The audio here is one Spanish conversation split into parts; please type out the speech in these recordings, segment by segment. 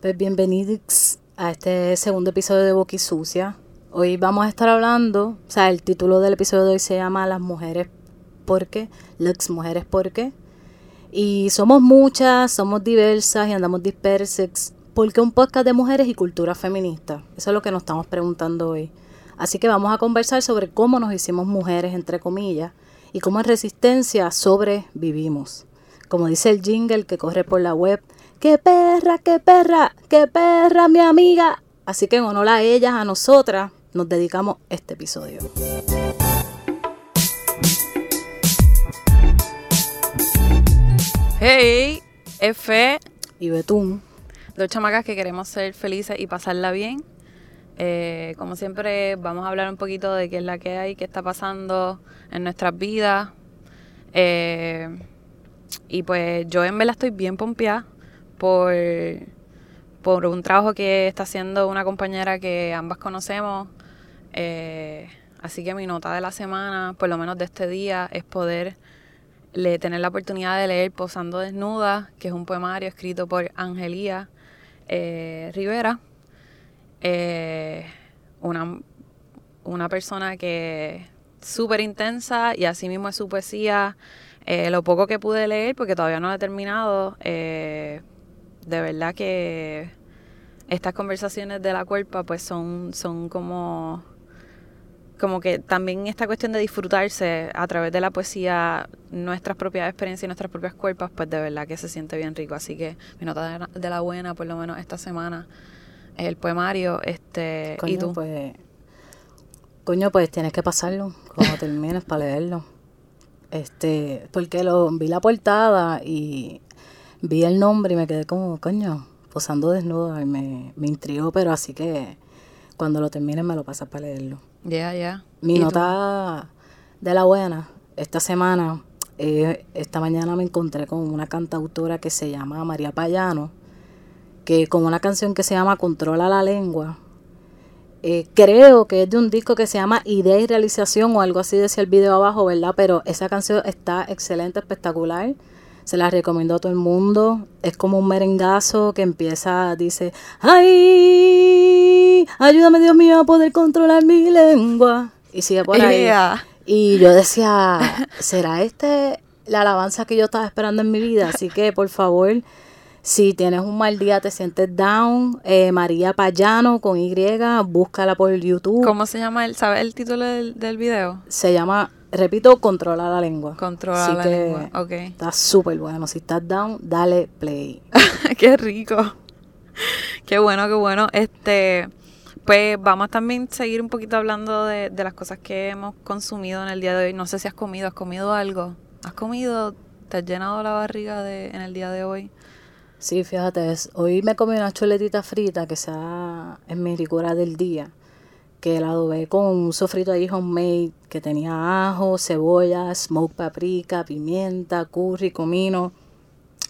Pues bienvenidos a este segundo episodio de Boqui Sucia. Hoy vamos a estar hablando, o sea, el título del episodio de hoy se llama Las mujeres por qué, las mujeres por qué. Y somos muchas, somos diversas y andamos dispersas. ¿Por qué un podcast de mujeres y cultura feminista? Eso es lo que nos estamos preguntando hoy. Así que vamos a conversar sobre cómo nos hicimos mujeres, entre comillas, y cómo en resistencia sobrevivimos. Como dice el jingle que corre por la web, ¡Qué perra, qué perra, qué perra, mi amiga! Así que en honor a ellas, a nosotras, nos dedicamos este episodio. Hey, F, Y Betún, dos chamacas que queremos ser felices y pasarla bien. Eh, como siempre, vamos a hablar un poquito de qué es la que hay, qué está pasando en nuestras vidas. Eh, y pues yo en verdad estoy bien pompeada por, por un trabajo que está haciendo una compañera que ambas conocemos. Eh, así que mi nota de la semana, por lo menos de este día, es poder le, tener la oportunidad de leer Posando Desnuda, que es un poemario escrito por Angelía eh, Rivera, eh, una, una persona que súper intensa y así mismo es su poesía. Eh, lo poco que pude leer, porque todavía no lo he terminado, eh, de verdad que estas conversaciones de la cuerpa pues son, son como como que también esta cuestión de disfrutarse a través de la poesía nuestras propias experiencias y nuestras propias cuerpos, pues de verdad que se siente bien rico. Así que mi nota de la, buena, por lo menos esta semana, es el poemario. Este, coño, ¿Y tú? pues... Coño, pues tienes que pasarlo cuando termines para leerlo. Este, porque lo vi la portada y vi el nombre y me quedé como, coño, posando desnudo y me, me intrigó, pero así que cuando lo termines me lo pasas para leerlo. Ya, ya. Mi nota de la buena, esta semana, eh, esta mañana me encontré con una cantautora que se llama María Payano, que con una canción que se llama Controla la lengua, eh, creo que es de un disco que se llama Idea y Realización o algo así decía el video abajo, ¿verdad? Pero esa canción está excelente, espectacular. Se la recomiendo a todo el mundo. Es como un merengazo que empieza, dice, ¡ay! Ayúdame Dios mío a poder controlar mi lengua. Y sigue por ahí. Yeah. Y yo decía, ¿será este la alabanza que yo estaba esperando en mi vida? Así que, por favor, si tienes un mal día, te sientes down, eh, María Payano con Y, búscala por YouTube. ¿Cómo se llama el, ¿sabes el título del, del video? Se llama, repito, Controla la lengua. Controla Así la que lengua. Ok. Está súper bueno. Si estás down, dale play. qué rico. Qué bueno, qué bueno. Este, pues vamos a también seguir un poquito hablando de, de las cosas que hemos consumido en el día de hoy. No sé si has comido, ¿has comido algo? ¿Has comido? ¿Te has llenado la barriga de, en el día de hoy? Sí, fíjate, es- hoy me comí una chuletita frita que sea es mi ricura del día, que la adobé con un sofrito ahí homemade que tenía ajo, cebolla, smoke paprika, pimienta, curry, comino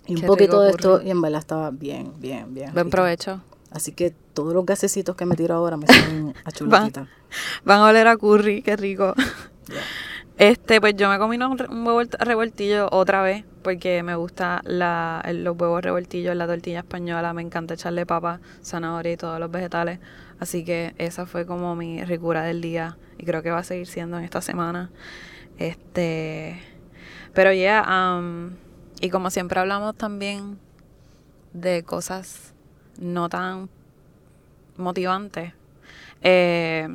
y un Qué poquito de esto y en verdad estaba bien, bien, bien. Buen provecho. Así que todos los gasecitos que me tiro ahora me son a chuletita. Van a oler a curry, qué rico. Este, pues yo me comí un, un huevo revoltillo otra vez, porque me gusta la, los huevos revoltillos, la tortilla española, me encanta echarle papa, zanahoria y todos los vegetales. Así que esa fue como mi ricura del día y creo que va a seguir siendo en esta semana. Este, pero ya, am, y como siempre hablamos también de cosas no tan motivantes. Eh,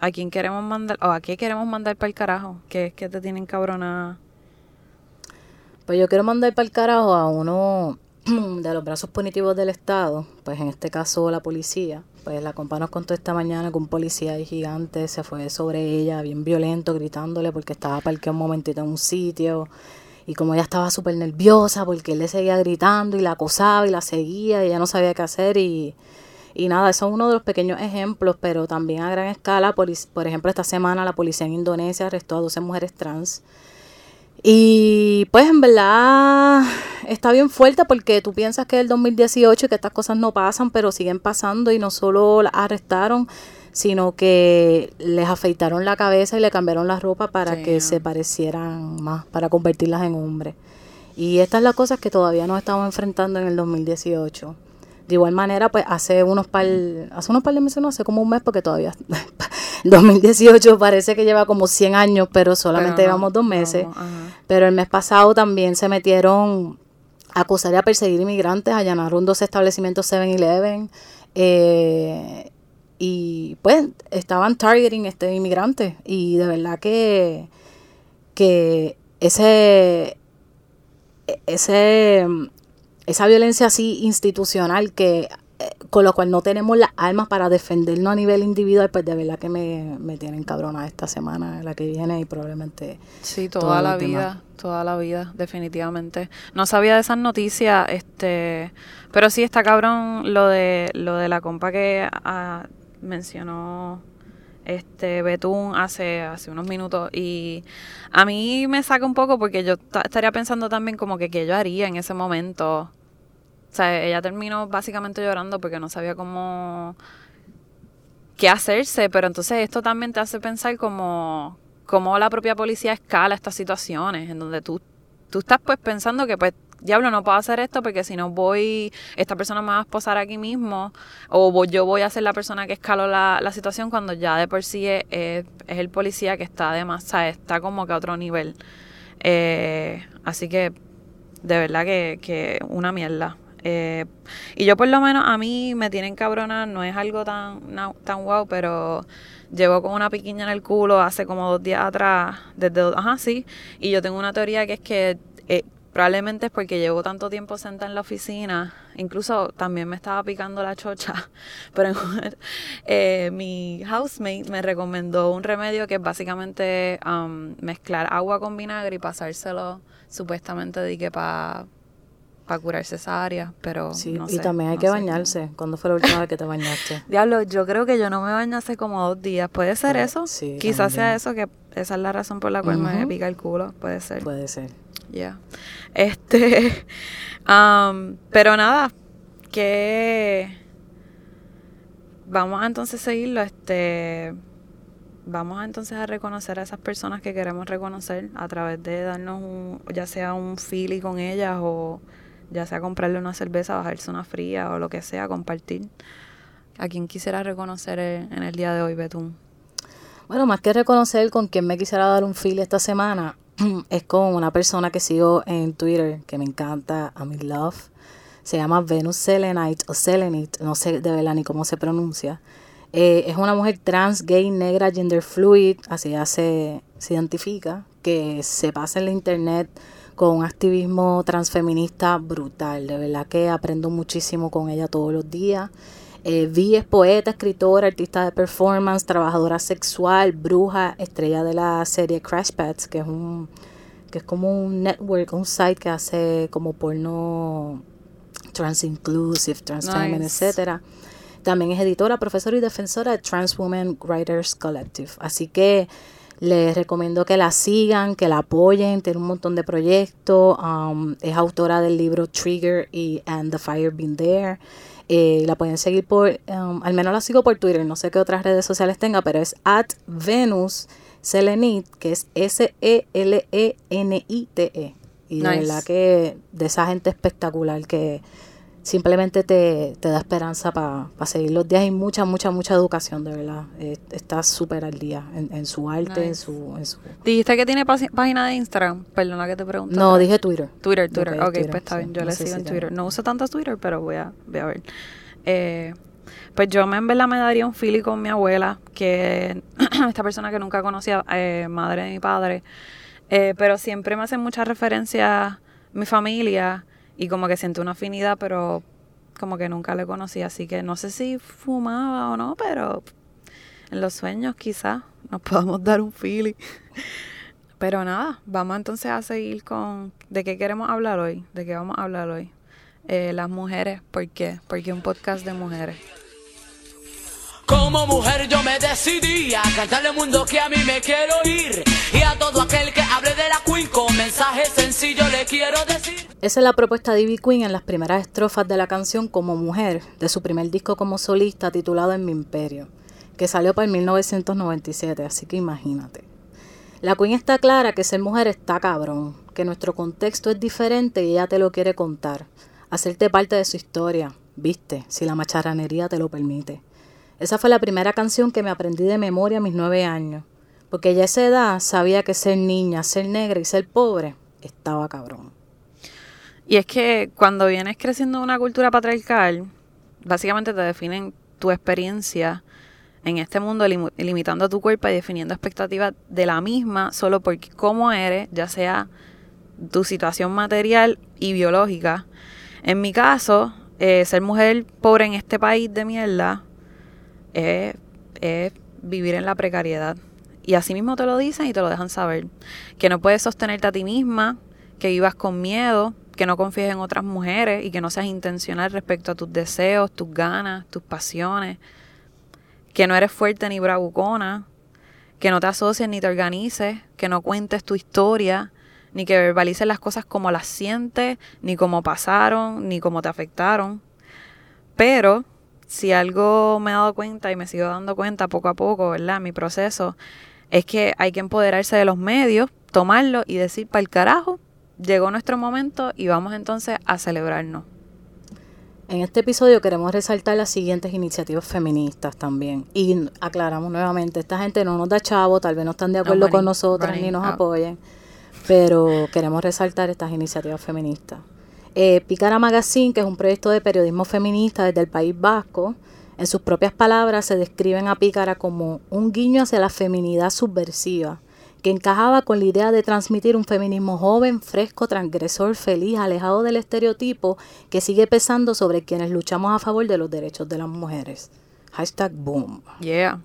¿A quién queremos mandar? ¿O a qué queremos mandar para el carajo? Que es que te tienen cabrona. Pues yo quiero mandar para el carajo a uno de los brazos punitivos del Estado, pues en este caso la policía. Pues la compa nos contó esta mañana que un policía gigante se fue sobre ella, bien violento, gritándole porque estaba parqueado un momentito en un sitio. Y como ella estaba súper nerviosa porque él le seguía gritando y la acosaba y la seguía y ella no sabía qué hacer y, y nada, eso es uno de los pequeños ejemplos, pero también a gran escala, por, por ejemplo, esta semana la policía en Indonesia arrestó a 12 mujeres trans y pues en verdad está bien fuerte porque tú piensas que es el 2018 y que estas cosas no pasan, pero siguen pasando y no solo las arrestaron, sino que les afeitaron la cabeza y le cambiaron la ropa para que se parecieran más, para convertirlas en hombres. Y estas son las cosas que todavía nos estamos enfrentando en el 2018. De igual manera, pues hace unos par, hace unos par de meses, no, hace como un mes, porque todavía 2018 parece que lleva como 100 años, pero solamente llevamos dos meses. pero el mes pasado también se metieron a acusar y a perseguir inmigrantes, allanaron dos establecimientos 7-Eleven. Eh, y pues estaban targeting este inmigrante y de verdad que que ese ese esa violencia así institucional que con lo cual no tenemos las armas para defendernos a nivel individual, pues de verdad que me, me tienen cabrona esta semana, la que viene y probablemente... Sí, toda la vida, toda la vida, definitivamente. No sabía de esas noticias, este, pero sí está cabrón lo de, lo de la compa que ah, mencionó este Betún hace, hace unos minutos y a mí me saca un poco porque yo estaría pensando también como que qué yo haría en ese momento o sea, ella terminó básicamente llorando porque no sabía cómo qué hacerse, pero entonces esto también te hace pensar como cómo la propia policía escala estas situaciones en donde tú tú estás pues pensando que pues diablo no puedo hacer esto porque si no voy esta persona me va a esposar aquí mismo o yo voy a ser la persona que escaló la, la situación cuando ya de por sí es, es, el policía que está además, o sea, está como que a otro nivel. Eh, así que de verdad que, que una mierda eh, y yo por lo menos a mí me tienen cabrona, no es algo tan, tan wow, pero llevo con una piquiña en el culo hace como dos días atrás, desde, ajá, sí, y yo tengo una teoría que es que eh, probablemente es porque llevo tanto tiempo sentada en la oficina, incluso también me estaba picando la chocha, pero eh, mi housemate me recomendó un remedio que es básicamente um, mezclar agua con vinagre y pasárselo supuestamente de que para para curarse esa área, pero sí, no y también hay que bañarse. ¿Cuándo fue la última vez que te bañaste? Diablo, yo creo que yo no me baño hace como dos días. ¿Puede ser eso? Sí. Quizás sea eso, que esa es la razón por la cual me pica el culo. Puede ser. Puede ser. Ya. Este. um, pero nada, que. Vamos a entonces seguirlo. Este. Vamos entonces a reconocer a esas personas que queremos reconocer a través de darnos un, ya sea un feeling con ellas o ya sea comprarle una cerveza, bajarse una fría o lo que sea, compartir. ¿A quién quisiera reconocer en el día de hoy, Betún? Bueno, más que reconocer con quien me quisiera dar un feel esta semana, es con una persona que sigo en Twitter, que me encanta, a mi love. Se llama Venus Selenite o Selenite, no sé de verdad ni cómo se pronuncia. Eh, es una mujer trans, gay, negra, gender fluid, así ya se, se identifica, que se pasa en la internet con un activismo transfeminista brutal. De verdad que aprendo muchísimo con ella todos los días. Eh, Vi es poeta, escritora, artista de performance, trabajadora sexual, bruja, estrella de la serie Crash Pets, que es un que es como un network, un site que hace como porno trans inclusive, trans feminine, etcétera. También es editora, profesora y defensora de Trans Women Writers Collective. Así que les recomiendo que la sigan, que la apoyen, tiene un montón de proyectos. Um, es autora del libro Trigger y And the Fire Been There. Eh, la pueden seguir por, um, al menos la sigo por Twitter, no sé qué otras redes sociales tenga, pero es at Venus Selenit, que es S-E-L-E-N-I-T-E. -E. Y de verdad que de esa gente espectacular que simplemente te, te da esperanza para seguir los días y mucha, mucha, mucha educación, de verdad. Eh, está súper al día en, su arte, en, su, en su... ¿Dijiste que tiene página de Instagram? Perdona que te pregunto. No, dije Twitter. Twitter, Twitter. ok, pues está bien. Yo le sigo en Twitter. No uso tanto Twitter, pero voy a, voy a ver. Eh, pues yo me, en verdad me daría un feeling con mi abuela, que esta persona que nunca conocía, eh, madre de mi padre, eh, pero siempre me hace mucha referencia mi familia y como que siento una afinidad, pero como que nunca le conocí, así que no sé si fumaba o no, pero en los sueños quizás nos podamos dar un feeling. Pero nada, vamos entonces a seguir con de qué queremos hablar hoy, de qué vamos a hablar hoy. Eh, las mujeres, ¿por qué? Porque un podcast de mujeres. Como mujer yo me decidí a cantarle al mundo que a mí me quiero ir y a todo aquel que hable de la Queen con mensaje sencillo le quiero decir. Esa es la propuesta de Ivy Queen en las primeras estrofas de la canción Como Mujer, de su primer disco como solista titulado En mi imperio, que salió para el 1997, así que imagínate. La Queen está clara que ser mujer está cabrón, que nuestro contexto es diferente y ella te lo quiere contar, hacerte parte de su historia, viste, si la macharranería te lo permite. Esa fue la primera canción que me aprendí de memoria a mis nueve años, porque ya a esa edad sabía que ser niña, ser negra y ser pobre estaba cabrón. Y es que cuando vienes creciendo en una cultura patriarcal, básicamente te definen tu experiencia en este mundo limitando tu cuerpo y definiendo expectativas de la misma solo porque cómo eres, ya sea tu situación material y biológica. En mi caso, eh, ser mujer pobre en este país de mierda es, es vivir en la precariedad. Y así mismo te lo dicen y te lo dejan saber. Que no puedes sostenerte a ti misma, que vivas con miedo, que no confíes en otras mujeres y que no seas intencional respecto a tus deseos, tus ganas, tus pasiones, que no eres fuerte ni bravucona, que no te asocies ni te organices, que no cuentes tu historia, ni que verbalices las cosas como las sientes, ni cómo pasaron, ni cómo te afectaron. Pero si algo me he dado cuenta y me sigo dando cuenta poco a poco, ¿verdad? Mi proceso es que hay que empoderarse de los medios, tomarlo y decir, para el carajo, llegó nuestro momento y vamos entonces a celebrarnos. En este episodio queremos resaltar las siguientes iniciativas feministas también. Y aclaramos nuevamente, esta gente no nos da chavo, tal vez no están de acuerdo con nosotras ni nos apoyen, pero queremos resaltar estas iniciativas feministas. Eh, Picara Magazine, que es un proyecto de periodismo feminista desde el País Vasco, en sus propias palabras se describen a Pícara como un guiño hacia la feminidad subversiva, que encajaba con la idea de transmitir un feminismo joven, fresco, transgresor, feliz, alejado del estereotipo que sigue pesando sobre quienes luchamos a favor de los derechos de las mujeres. Hashtag boom. Yeah.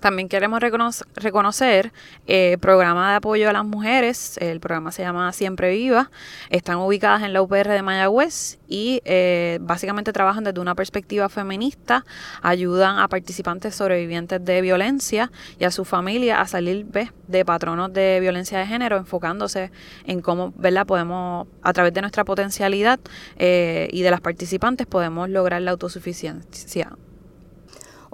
También queremos reconocer el eh, programa de apoyo a las mujeres. El programa se llama Siempre Viva. Están ubicadas en la UPR de Mayagüez y eh, básicamente trabajan desde una perspectiva feminista. Ayudan a participantes sobrevivientes de violencia y a su familia a salir de patronos de violencia de género, enfocándose en cómo ¿verdad? podemos, a través de nuestra potencialidad eh, y de las participantes, podemos lograr la autosuficiencia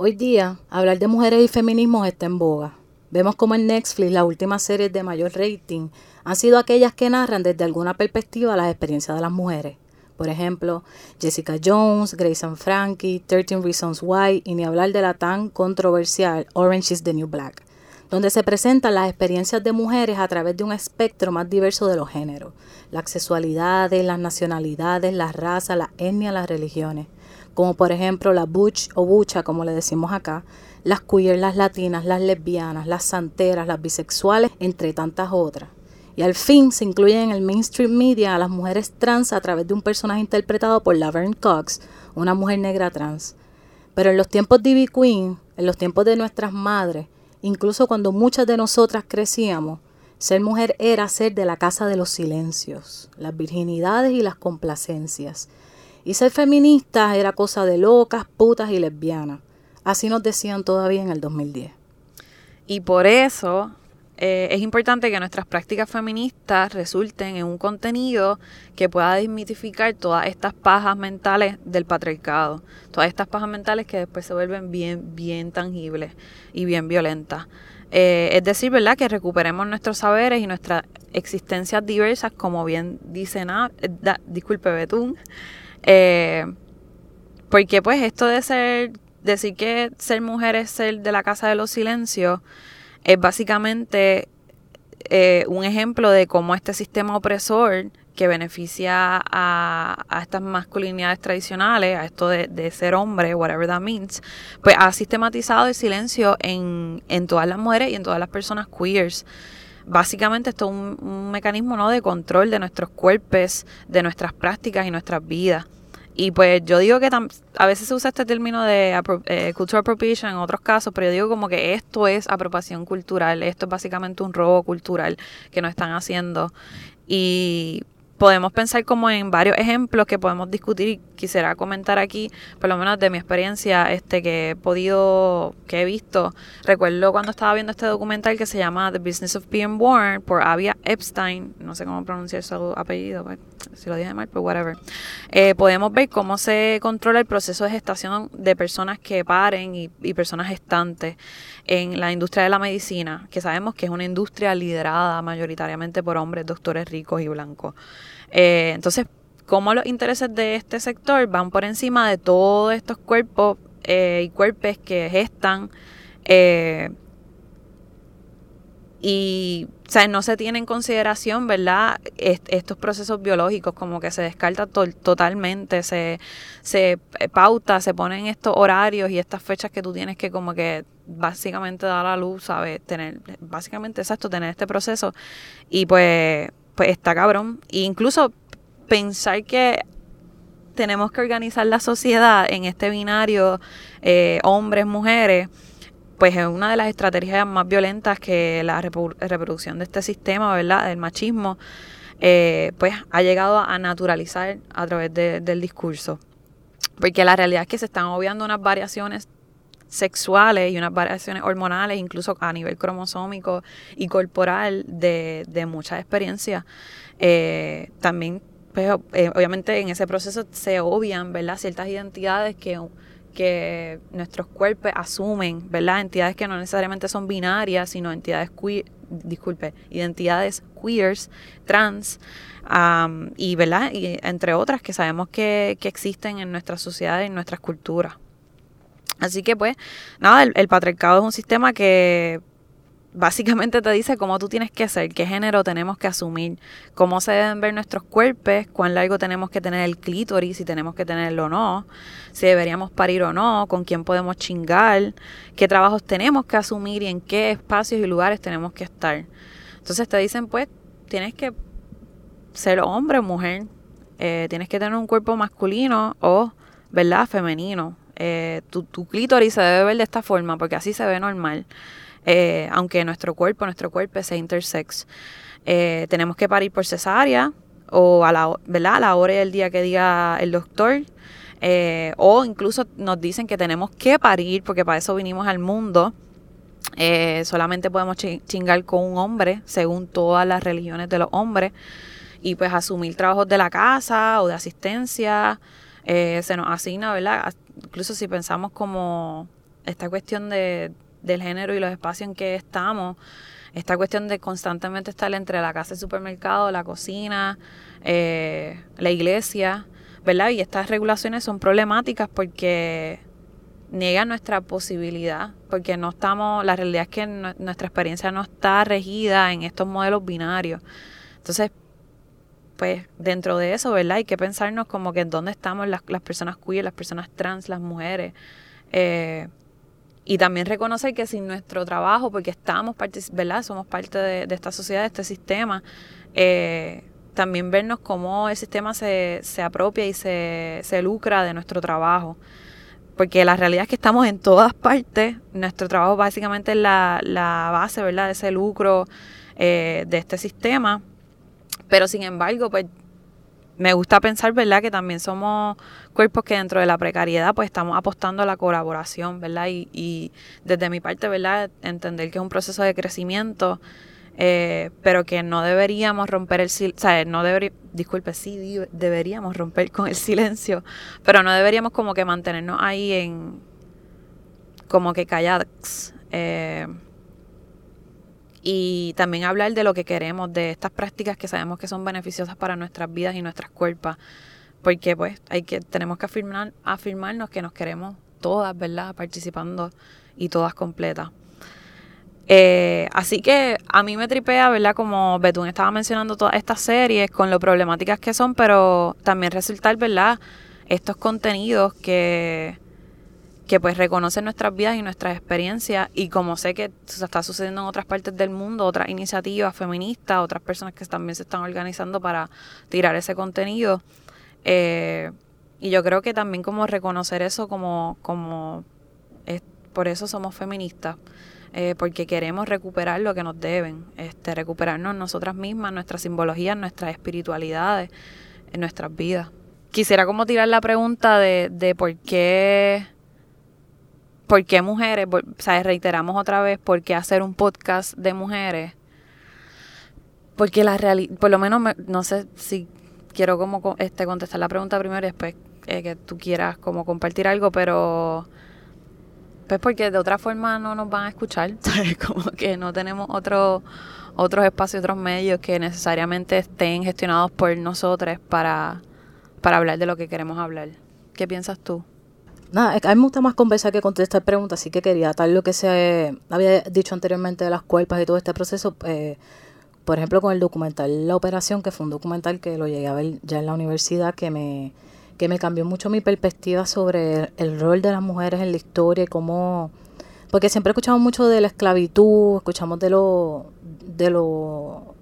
Hoy día, hablar de mujeres y feminismo está en boga. Vemos como en Netflix las últimas series de mayor rating han sido aquellas que narran desde alguna perspectiva las experiencias de las mujeres. Por ejemplo, Jessica Jones, Grace and Frankie, 13 Reasons Why y ni hablar de la tan controversial Orange is the New Black, donde se presentan las experiencias de mujeres a través de un espectro más diverso de los géneros, las sexualidades, las nacionalidades, las razas, las etnias, las religiones como por ejemplo la butch o bucha, como le decimos acá, las queer, las latinas, las lesbianas, las santeras, las bisexuales, entre tantas otras. Y al fin se incluyen en el mainstream media a las mujeres trans a través de un personaje interpretado por Laverne Cox, una mujer negra trans. Pero en los tiempos de Ivy Queen, en los tiempos de nuestras madres, incluso cuando muchas de nosotras crecíamos, ser mujer era ser de la casa de los silencios, las virginidades y las complacencias. Y ser feminista era cosa de locas, putas y lesbianas. Así nos decían todavía en el 2010. Y por eso eh, es importante que nuestras prácticas feministas resulten en un contenido que pueda desmitificar todas estas pajas mentales del patriarcado, todas estas pajas mentales que después se vuelven bien, bien tangibles y bien violentas. Eh, es decir, ¿verdad? Que recuperemos nuestros saberes y nuestras existencias diversas, como bien dice, na, eh, disculpe Betún, eh, porque pues esto de ser, decir que ser mujer es ser de la casa de los silencios, es básicamente eh, un ejemplo de cómo este sistema opresor que beneficia a, estas masculinidades tradicionales, a esto de, ser hombre, whatever that means, pues ha sistematizado el silencio en, en todas las mujeres y en todas las personas queers básicamente esto es un, mecanismo ¿no? de control de nuestros cuerpos, de nuestras prácticas y nuestras vidas. Y pues yo digo que a veces se usa este término de eh, cultural appropriation en otros casos, pero yo digo como que esto es apropiación cultural, esto es básicamente un robo cultural que nos están haciendo. Y podemos pensar como en varios ejemplos que podemos discutir y quisiera comentar aquí, por lo menos de mi experiencia este que he podido, que he visto. Recuerdo cuando estaba viendo este documental que se llama The Business of Being Born por Avia Epstein, no sé cómo pronunciar su apellido, pues, si lo dije mal, pues whatever. Eh, podemos ver cómo se controla el proceso de gestación de personas que paren y, personas gestantes en la industria de la medicina, que sabemos que es una industria liderada mayoritariamente por hombres, doctores ricos y blancos. Eh, entonces, cómo los intereses de este sector van por encima de todos estos cuerpos eh, y cuerpos que gestan y o no se tiene en consideración, ¿verdad? estos procesos biológicos, como que se descarta totalmente, se, se pauta, se ponen estos horarios y estas fechas que tú tienes que como que básicamente dar a luz, ¿sabes? Tener, básicamente exacto, tener este proceso. Y pues, pues está cabrón. E incluso pensar que tenemos que organizar la sociedad en este binario eh, hombres, mujeres, pues es una de las estrategias más violentas que la reproducción de este sistema, ¿verdad? Del machismo, eh, pues ha llegado a naturalizar a través del discurso. Porque la realidad es que se están obviando unas variaciones sexuales y unas variaciones hormonales, incluso a nivel cromosómico y corporal de, de muchas experiencias. Eh, también, pues, eh, obviamente en ese proceso se obvian, ¿verdad? Ciertas identidades que que nuestros cuerpos asumen, ¿verdad? Entidades que no necesariamente son binarias, sino entidades queer, disculpe, identidades queers, trans, y, ¿verdad? Y entre otras que sabemos que, que existen en nuestra sociedad y en nuestras culturas. Así que pues, nada, el patriarcado es un sistema que básicamente te dice cómo tú tienes que ser, qué género tenemos que asumir, cómo se deben ver nuestros cuerpos, cuán largo tenemos que tener el clítoris, si tenemos que tenerlo o no, si deberíamos parir o no, con quién podemos chingar, qué trabajos tenemos que asumir y en qué espacios y lugares tenemos que estar. Entonces te dicen, pues, tienes que ser hombre o mujer, eh, tienes que tener un cuerpo masculino o, ¿verdad?, femenino. Eh, tu, tu clítoris se debe ver de esta forma porque así se ve normal. Eh, aunque nuestro cuerpo, nuestro cuerpo sea intersex. Eh, tenemos que parir por cesárea o a la, ¿verdad? a la hora del día que diga el doctor. Eh, o incluso nos dicen que tenemos que parir porque para eso vinimos al mundo. solamente podemos chingar con un hombre, según todas las religiones de los hombres, y pues asumir trabajos de la casa o de asistencia. se nos asigna, ¿verdad? Incluso si pensamos como esta cuestión de, del género y los espacios en que estamos, esta cuestión de constantemente estar entre la casa, el supermercado, la cocina, eh, la iglesia, ¿verdad? Y estas regulaciones son problemáticas porque niegan nuestra posibilidad, porque no estamos, la realidad es que nuestra experiencia no está regida en estos modelos binarios. Entonces, pues dentro de eso, ¿verdad? Hay que pensarnos como que en dónde estamos las, las personas queer, las personas trans, las mujeres. Eh, y también reconocer que sin nuestro trabajo, porque estamos, ¿verdad? Somos parte de, esta sociedad, de este sistema, eh, también vernos cómo el sistema se, se apropia y se, se, lucra de nuestro trabajo. Porque la realidad es que estamos en todas partes. Nuestro trabajo básicamente es la, la base, ¿verdad? De ese lucro eh, de este sistema. Pero sin embargo, pues me gusta pensar, ¿verdad? Que también somos cuerpos que dentro de la precariedad pues estamos apostando a la colaboración, ¿verdad? Y, y desde mi parte, ¿verdad? Entender que es un proceso de crecimiento, eh, pero que no deberíamos romper el silencio, sea, no debería, disculpe, sí, deberíamos romper con el silencio, pero no deberíamos como que mantenernos ahí en, como que callados. Eh, y también hablar de lo que queremos, de estas prácticas que sabemos que son beneficiosas para nuestras vidas y nuestras cuerpos, porque pues hay que tenemos que afirmar afirmarnos que nos queremos todas, ¿verdad? Participando y todas completas. Eh, así que a mí me tripea, ¿verdad? Como Betún estaba mencionando todas estas series con lo problemáticas que son, pero también resultar, ¿verdad? Estos contenidos que que pues reconocen nuestras vidas y nuestras experiencias y como sé que está sucediendo en otras partes del mundo, otras iniciativas feministas, otras personas que también se están organizando para tirar ese contenido. Eh, y yo creo que también como reconocer eso como, como es, por eso somos feministas, eh, porque queremos recuperar lo que nos deben, este, recuperarnos nosotras mismas, nuestras simbologías, nuestras espiritualidades, en nuestras vidas. Quisiera como tirar la pregunta de, de por qué ¿por qué mujeres? O reiteramos otra vez, ¿por qué hacer un podcast de mujeres? Porque la realidad, por lo menos, no sé si quiero como este, contestar la pregunta primero y después eh, que tú quieras como compartir algo, pero pues porque de otra forma no nos van a escuchar, como que no tenemos otro, otros espacios, otros medios que necesariamente estén gestionados por nosotros para, para hablar de lo que queremos hablar. ¿Qué piensas tú? Nada, a mí me gusta más conversar que contestar preguntas, así que quería tal lo que se había dicho anteriormente de las cuerpas y todo este proceso. Eh, por ejemplo, con el documental La Operación, que fue un documental que lo llegué a ver ya en la universidad, que me, que me cambió mucho mi perspectiva sobre el, rol de las mujeres en la historia y cómo... Porque siempre escuchamos mucho de la esclavitud, escuchamos de lo... De lo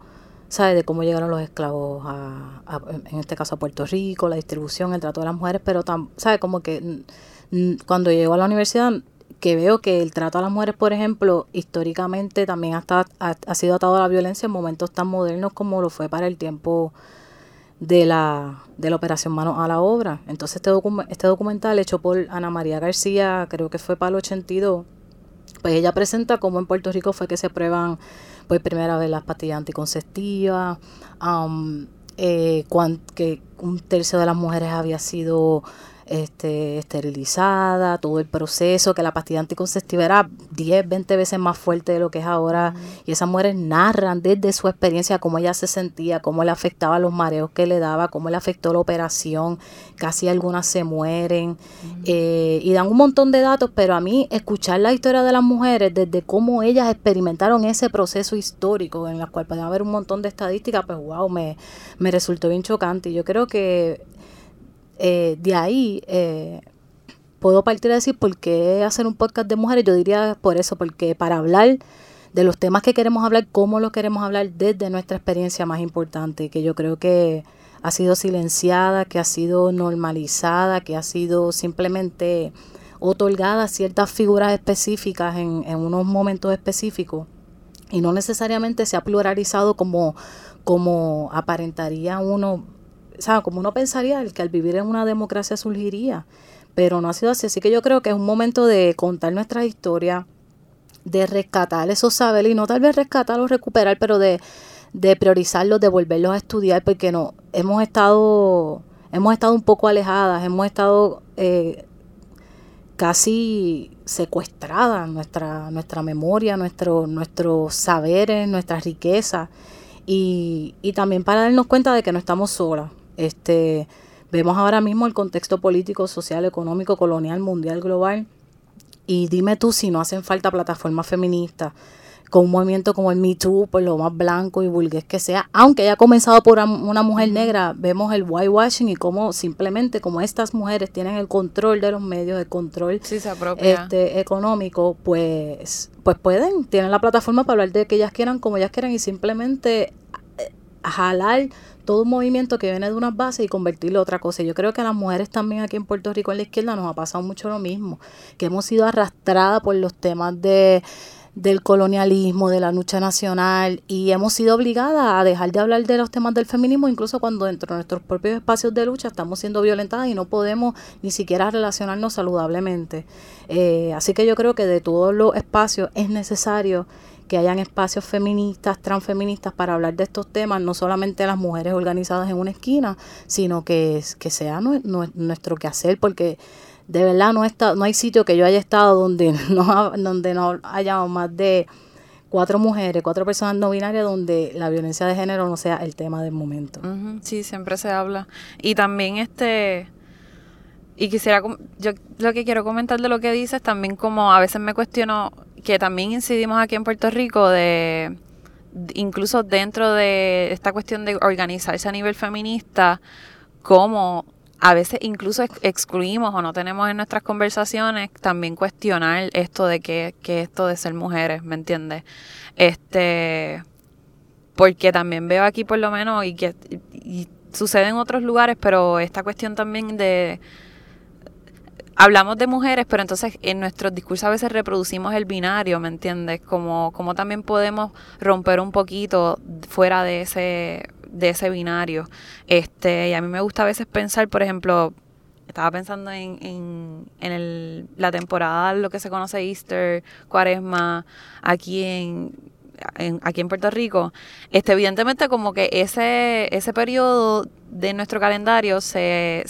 ¿sabes? De cómo llegaron los esclavos a, en este caso a Puerto Rico, la distribución, el trato de las mujeres, pero, ¿sabes? Como que cuando llego a la universidad que veo que el trato a las mujeres, por ejemplo, históricamente también ha, ha, sido atado a la violencia en momentos tan modernos como lo fue para el tiempo de la, de la operación Mano a la Obra. Entonces este, este documental hecho por Ana María García, creo que fue para el 82, pues ella presenta cómo en Puerto Rico fue que se prueban por primera vez las pastillas anticonceptivas, eh, que un tercio de las mujeres había sido este, esterilizada, todo el proceso, que la pastilla anticonceptiva era 10, 20 veces más fuerte de lo que es ahora. Y esas mujeres narran desde su experiencia cómo ella se sentía, cómo le afectaba los mareos que le daba, cómo le afectó la operación, casi algunas se mueren. Eh, y dan un montón de datos, pero a mí escuchar la historia de las mujeres, desde cómo ellas experimentaron ese proceso histórico, en el cual puede haber un montón de estadísticas, pues wow, me, me resultó bien chocante. Y yo creo que eh, de ahí eh, puedo partir a decir por qué hacer un podcast de mujeres. Yo diría por eso, porque para hablar de los temas que queremos hablar, cómo los queremos hablar desde nuestra experiencia más importante, que yo creo que ha sido silenciada, que ha sido normalizada, que ha sido simplemente otorgada ciertas figuras específicas en, en unos momentos específicos y no necesariamente se ha pluralizado como, como aparentaría uno o como uno pensaría, el que al vivir en una democracia surgiría, pero no ha sido así. Así que yo creo que es un momento de contar nuestra historia, de rescatar esos saberes y no tal vez rescatarlos, recuperar, pero de, de priorizarlos, de volverlos a estudiar, porque no, hemos estado, hemos estado un poco alejadas, hemos estado eh, casi secuestradas nuestra, nuestra memoria, nuestro, nuestros saberes, nuestras riquezas. Y, y también para darnos cuenta de que no estamos solas, este, vemos ahora mismo el contexto político, social, económico, colonial, mundial, global. Y dime tú si no hacen falta plataformas feministas con un movimiento como el Me Too, por lo más blanco y vulgués que sea, aunque haya comenzado por una mujer negra, vemos el whitewashing y cómo simplemente como estas mujeres tienen el control de los medios, el control este, económico, pues, pues pueden, tienen la plataforma para hablar de que ellas quieran como ellas quieran y simplemente eh, jalar todo un movimiento que viene de unas bases y convertirlo en otra cosa. Yo creo que a las mujeres también aquí en Puerto Rico en la izquierda nos ha pasado mucho lo mismo, que hemos sido arrastradas por los temas de del colonialismo, de la lucha nacional y hemos sido obligadas a dejar de hablar de los temas del feminismo incluso cuando dentro de nuestros propios espacios de lucha estamos siendo violentadas y no podemos ni siquiera relacionarnos saludablemente. Eh, así que yo creo que de todos los espacios es necesario que hayan espacios feministas, transfeministas para hablar de estos temas, no solamente las mujeres organizadas en una esquina, sino que, que sea nuestro quehacer, porque de verdad no, está, no hay sitio que yo haya estado donde no, donde no haya más de cuatro mujeres, cuatro personas no binarias donde la violencia de género no sea el tema del momento. sí, siempre se habla. Y también este y quisiera, yo lo que quiero comentar de lo que dices, también como a veces me cuestiono que también incidimos aquí en Puerto Rico de, incluso dentro de esta cuestión de organizarse a nivel feminista, como a veces incluso excluimos o no tenemos en nuestras conversaciones también cuestionar esto de que, que esto de ser mujeres, ¿me entiendes? Este, porque también veo aquí por lo menos y que y sucede en otros lugares, pero esta cuestión también de hablamos de mujeres, pero entonces en nuestros discursos a veces reproducimos el binario, ¿me entiendes? Como, como también podemos romper un poquito fuera de ese, de ese binario. Este, y a mí me gusta a veces pensar, por ejemplo, estaba pensando en, en, en el, la temporada, lo que se conoce Easter, Cuaresma, aquí en, aquí en Puerto Rico, este, evidentemente como que ese, ese periodo de nuestro calendario se,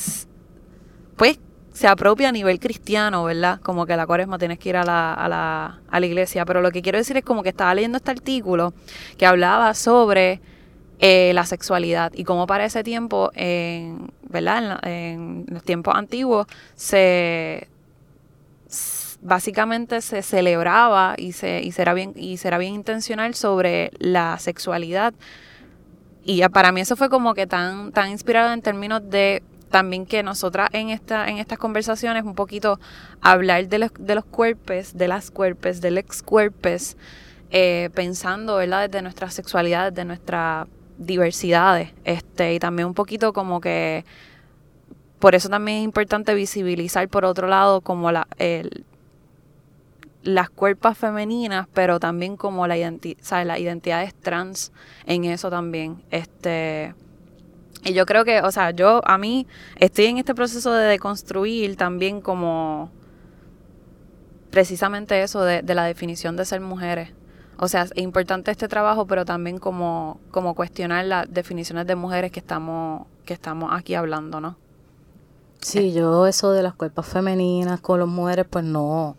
pues se apropia a nivel cristiano, ¿verdad? Como que la cuaresma tienes que ir a la, a, la, a la iglesia. Pero lo que quiero decir es como que estaba leyendo este artículo que hablaba sobre eh, la sexualidad y cómo para ese tiempo en, ¿verdad? En, los tiempos antiguos se básicamente se celebraba y se y será bien y será bien intencional sobre la sexualidad y para mí eso fue como que tan tan inspirado en términos de también que nosotras en esta en estas conversaciones un poquito hablar de los, de los cuerpos, de las cuerpos, del ex cuerpos, eh, pensando, ¿verdad? Desde nuestra sexualidad, desde nuestras diversidades, este, y también un poquito como que por eso también es importante visibilizar por otro lado como la, el, las cuerpas femeninas, pero también como la las identidades trans en eso también. Este, y yo creo que, o sea, yo a mí estoy en este proceso de deconstruir también como precisamente eso de, la definición de ser mujeres. O sea, es importante este trabajo, pero también como, como cuestionar las definiciones de mujeres que estamos, que estamos aquí hablando, ¿no? Sí, yo eso de las cuerpas femeninas con las mujeres, pues no,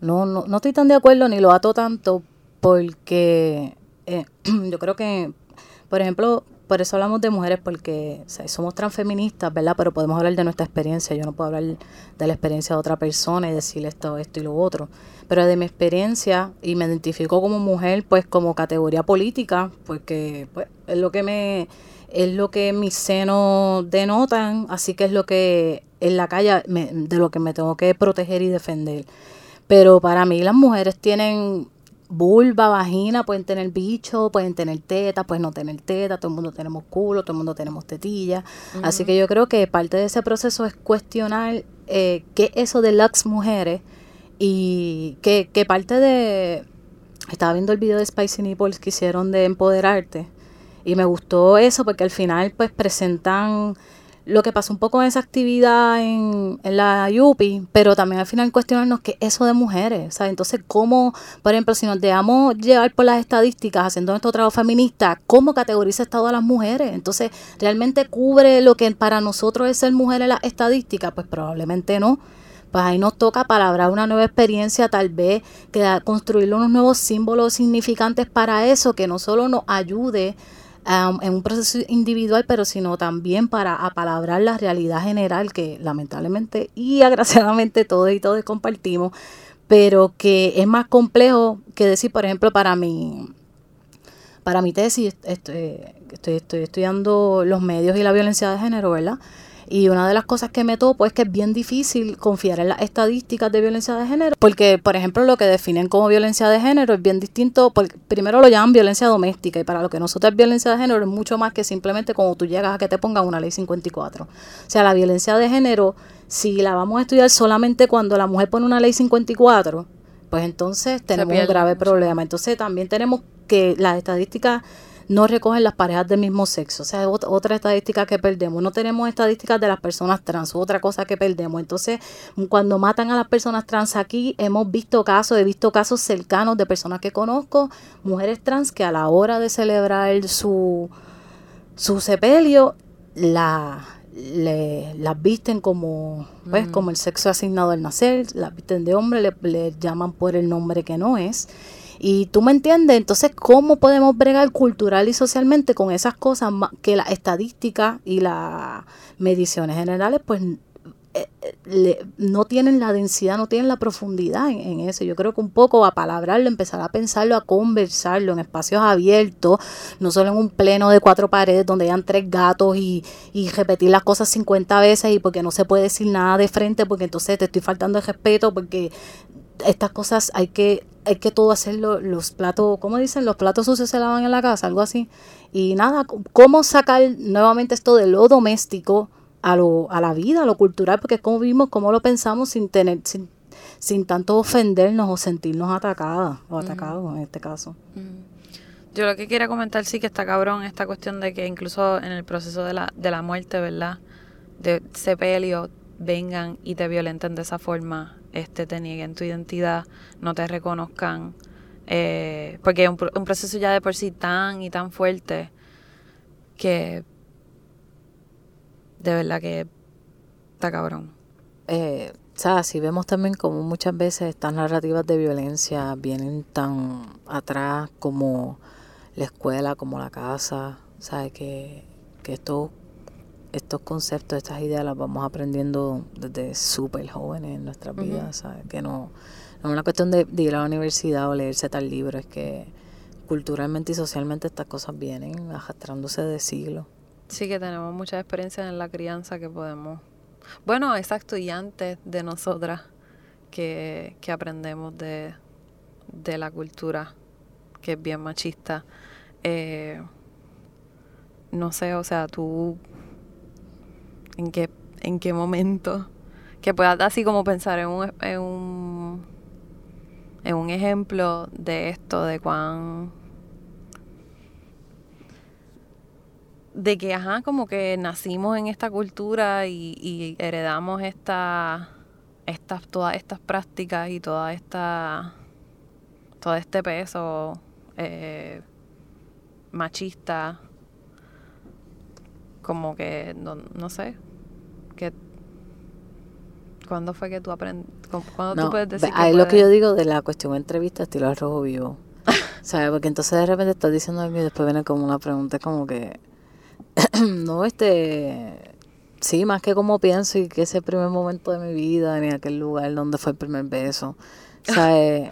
no, no, no estoy tan de acuerdo ni lo ato tanto porque eh, yo creo que, por ejemplo, por eso hablamos de mujeres, porque somos transfeministas, ¿verdad? Pero podemos hablar de nuestra experiencia. Yo no puedo hablar de la experiencia de otra persona y decirle esto, esto y lo otro. Pero de mi experiencia, y me identifico como mujer, pues como categoría política, porque pues, es lo que me es lo que mis senos denotan, así que es lo que en la calle de lo que me tengo que proteger y defender. Pero para mí las mujeres tienen vulva, vagina, pueden tener bicho, pueden tener teta, pueden no tener teta, todo el mundo tenemos culo, todo el mundo tenemos tetilla. Así que yo creo que parte de ese proceso es cuestionar eh, qué es eso de las mujeres y que, que parte de... Estaba viendo el video de Spicy Nipples que hicieron de empoderarte y me gustó eso porque al final pues presentan lo que pasó un poco en esa actividad en, la Yupi, pero también al final cuestionarnos qué es eso de mujeres, ¿sabes? Entonces, ¿cómo, por ejemplo, si nos dejamos llevar por las estadísticas haciendo nuestro trabajo feminista, cómo categoriza Estado a las mujeres? Entonces, ¿realmente cubre lo que para nosotros es ser mujer en las estadísticas? Pues probablemente no. Pues ahí nos toca palabrar una nueva experiencia, tal vez que construir unos nuevos símbolos significantes para eso, que no solo nos ayude en un proceso individual, pero sino también para apalabrar la realidad general que lamentablemente y agraciadamente todos y todos compartimos, pero que es más complejo que decir, por ejemplo, para mi, para mi tesis, estoy, estoy, estoy estudiando los medios y la violencia de género, ¿verdad? Y una de las cosas que me topo es que es bien difícil confiar en las estadísticas de violencia de género, porque, por ejemplo, lo que definen como violencia de género es bien distinto, porque primero lo llaman violencia doméstica, y para lo que nosotros es violencia de género es mucho más que simplemente como tú llegas a que te pongan una ley 54. O sea, la violencia de género, si la vamos a estudiar solamente cuando la mujer pone una ley 54, pues entonces tenemos un grave problema. Entonces también tenemos que las estadísticas no recogen las parejas del mismo sexo. O sea, es otra estadística que perdemos. No tenemos estadísticas de las personas trans, otra cosa que perdemos. Entonces, cuando matan a las personas trans aquí, hemos visto casos, he visto casos cercanos de personas que conozco, mujeres trans que a la hora de celebrar su, su sepelio, la, las visten como, pues, como el sexo asignado al nacer, las visten de hombre, le, le llaman por el nombre que no es. Y tú me entiendes, entonces, ¿cómo podemos bregar cultural y socialmente con esas cosas que la estadística y las mediciones generales, pues, eh, eh, no tienen la densidad, no tienen la profundidad en, eso. Yo creo que un poco a palabrarlo, empezar a pensarlo, a conversarlo en espacios abiertos, no solo en un pleno de cuatro paredes donde hayan tres gatos y, y repetir las cosas 50 veces y porque no se puede decir nada de frente, porque entonces te estoy faltando de respeto, porque estas cosas hay que, hay que todo hacerlo, los platos, ¿cómo dicen? Los platos sucios se lavan en la casa, algo así. Y nada, ¿cómo sacar nuevamente esto de lo doméstico a, lo, a la vida, a lo cultural? Porque como vimos, cómo lo pensamos sin tener, sin, sin tanto ofendernos o sentirnos atacadas o atacados en este caso. Yo lo que quería comentar sí que está cabrón esta cuestión de que incluso en el proceso de la, de la muerte, ¿verdad? De sepelio, vengan y te violenten de esa forma este, te nieguen tu identidad, no te reconozcan, eh, porque es un, proceso ya de por sí tan y tan fuerte que de verdad que está cabrón. Eh, sea, si vemos también como muchas veces estas narrativas de violencia vienen tan atrás como la escuela, como la casa, ¿sabes? Que, que esto estos conceptos, estas ideas las vamos aprendiendo desde súper jóvenes en nuestras vidas, ¿sabes? Que no, no es una cuestión de, de, ir a la universidad o leerse tal libro, es que culturalmente y socialmente estas cosas vienen arrastrándose de siglos. Sí, que tenemos muchas experiencias en la crianza que podemos... Bueno, exacto, y antes de nosotras que, que aprendemos de, de la cultura, que es bien machista. Eh, no sé, o sea, tú en qué, en qué momento que puedas así como pensar en un, en un en un ejemplo de esto, de cuán de que ajá, como que nacimos en esta cultura y, heredamos esta, estas, todas estas prácticas y toda esta todo este peso eh, machista como que no, no sé que ¿Cuándo fue que tú aprendiste? ¿Cuándo tú puedes decir Ahí lo que yo digo de la cuestión entrevista estilo al rojo vivo. ¿Sabes? Porque entonces de repente estás diciendo algo y después viene como una pregunta como que... no, este... Sí, más que como pienso y que ese primer momento de mi vida, ni aquel lugar donde fue el primer beso. ¿Sabes?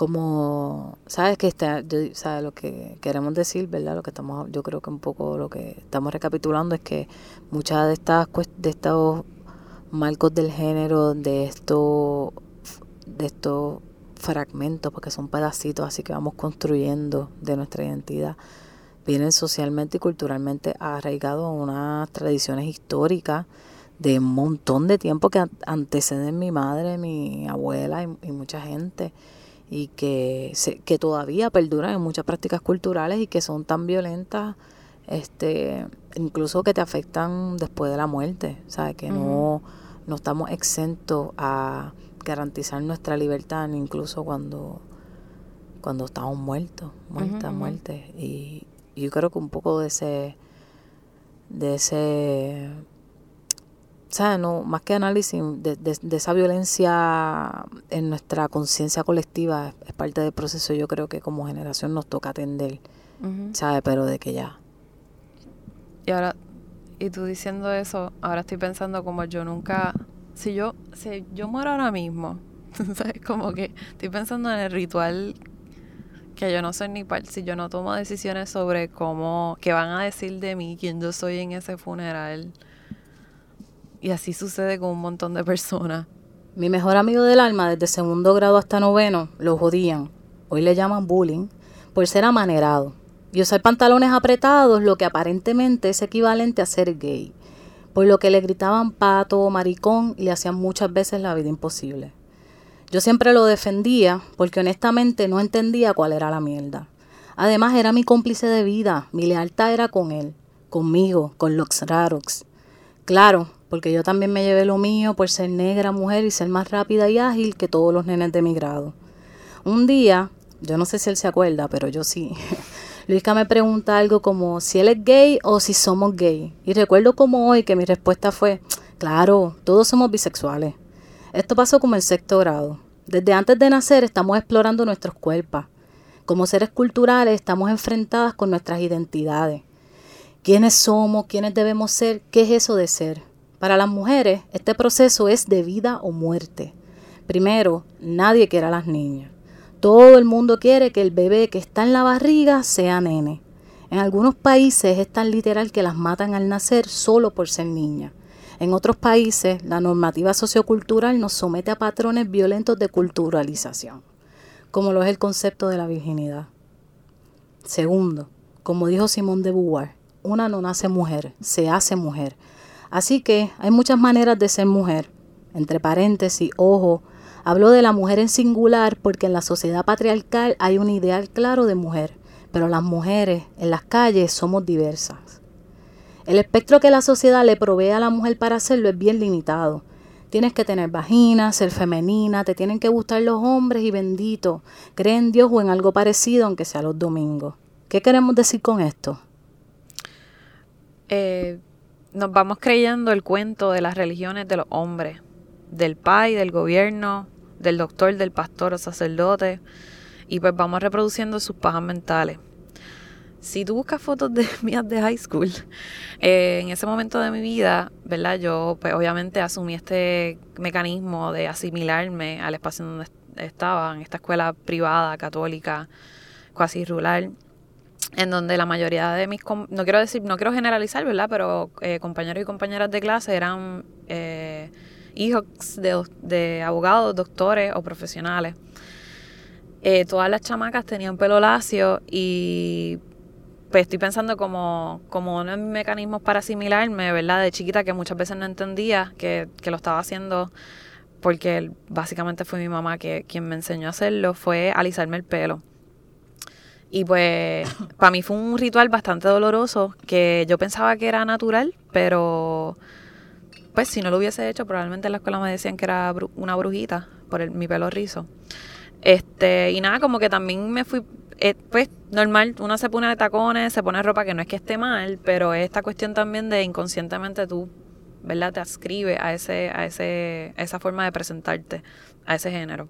Como, ¿sabes? Que está, yo, ¿sabes? Lo que queremos decir, ¿verdad? Lo que estamos, yo creo que un poco lo que estamos recapitulando es que muchas de estas, de estos marcos del género, de estos, de estos fragmentos, porque son pedacitos así que vamos construyendo de nuestra identidad, vienen socialmente y culturalmente arraigados a unas tradiciones históricas de un montón de tiempo que anteceden mi madre, mi abuela y mucha gente y que, se, que todavía perduran en muchas prácticas culturales y que son tan violentas, este, incluso que te afectan después de la muerte, ¿sabes? Que no, no estamos exentos a garantizar nuestra libertad, incluso cuando, cuando estamos muertos, muertas, muertes. Y, yo creo que un poco de ese, de ese sea, no, más que análisis de, de, esa violencia en nuestra conciencia colectiva es parte del proceso. Yo creo que como generación nos toca atender, ¿sabes? Pero de que ya. Y ahora, y tú diciendo eso, ahora estoy pensando como yo nunca, si yo, si yo muero ahora mismo, ¿sabes? Como que estoy pensando en el ritual que yo no sé ni par, si yo no tomo decisiones sobre cómo, qué van a decir de mí, quién yo soy en ese funeral y así sucede con un montón de personas. Mi mejor amigo del alma, desde segundo grado hasta noveno, lo jodían. Hoy le llaman bullying por ser amanerado y usar pantalones apretados, lo que aparentemente es equivalente a ser gay. Por lo que le gritaban pato o maricón y le hacían muchas veces la vida imposible. Yo siempre lo defendía porque honestamente no entendía cuál era la mierda. Además era mi cómplice de vida, mi lealtad era con él, conmigo, con los rarox. Claro, porque yo también me llevé lo mío por ser negra, mujer y ser más rápida y ágil que todos los nenes de mi grado. Un día, yo no sé si él se acuerda, pero yo sí. Luisca me pregunta algo como si él es gay o si somos gay. Y recuerdo como hoy que mi respuesta fue, claro, todos somos bisexuales. Esto pasó como en sexto grado. Desde antes de nacer estamos explorando nuestros cuerpos. Como seres culturales estamos enfrentadas con nuestras identidades. ¿Quiénes somos? ¿Quiénes debemos ser? ¿Qué es eso de ser? Para las mujeres, este proceso es de vida o muerte. Primero, nadie quiere a las niñas. Todo el mundo quiere que el bebé que está en la barriga sea nene. En algunos países es tan literal que las matan al nacer solo por ser niña. En otros países, la normativa sociocultural nos somete a patrones violentos de culturalización, como lo es el concepto de la virginidad. Segundo, como dijo Simón de Beauvoir, una no nace mujer, se hace mujer. Así que hay muchas maneras de ser mujer. Entre paréntesis, ojo, hablo de la mujer en singular porque en la sociedad patriarcal hay un ideal claro de mujer, pero las mujeres en las calles somos diversas. El espectro que la sociedad le provee a la mujer para hacerlo es bien limitado. Tienes que tener vagina, ser femenina, te tienen que gustar los hombres y bendito, creen en Dios o en algo parecido, aunque sea los domingos. ¿Qué queremos decir con esto? Eh, nos vamos creyendo el cuento de las religiones de los hombres, del pai, del gobierno, del doctor, del pastor o sacerdote, y pues vamos reproduciendo sus pajas mentales. si tú buscas fotos de mías de high school, eh, en ese momento de mi vida, ¿verdad? Yo pues obviamente asumí este mecanismo de asimilarme al espacio donde estaba, en esta escuela privada, católica, casi rural, en donde la mayoría de mis, no quiero decir, no quiero generalizar, ¿verdad? Pero eh, compañeros y compañeras de clase eran eh, hijos de, de, abogados, doctores o profesionales. todas las chamacas tenían pelo lacio y pues estoy pensando como, como uno de mis mecanismos para asimilarme, ¿verdad? De chiquita que muchas veces no entendía que, que lo estaba haciendo porque básicamente fue mi mamá que, quien me enseñó a hacerlo, fue alisarme el pelo. Y pues para mí fue un ritual bastante doloroso que yo pensaba que era natural, pero pues si no lo hubiese hecho, probablemente en la escuela me decían que era una brujita por mi pelo rizo. Este, y nada, como que también me fui eh, pues normal, uno se pone de tacones, se pone ropa que no es que esté mal, pero es esta cuestión también de inconscientemente tú, ¿verdad? Te ascribe a ese, a ese, esa forma de presentarte, a ese género.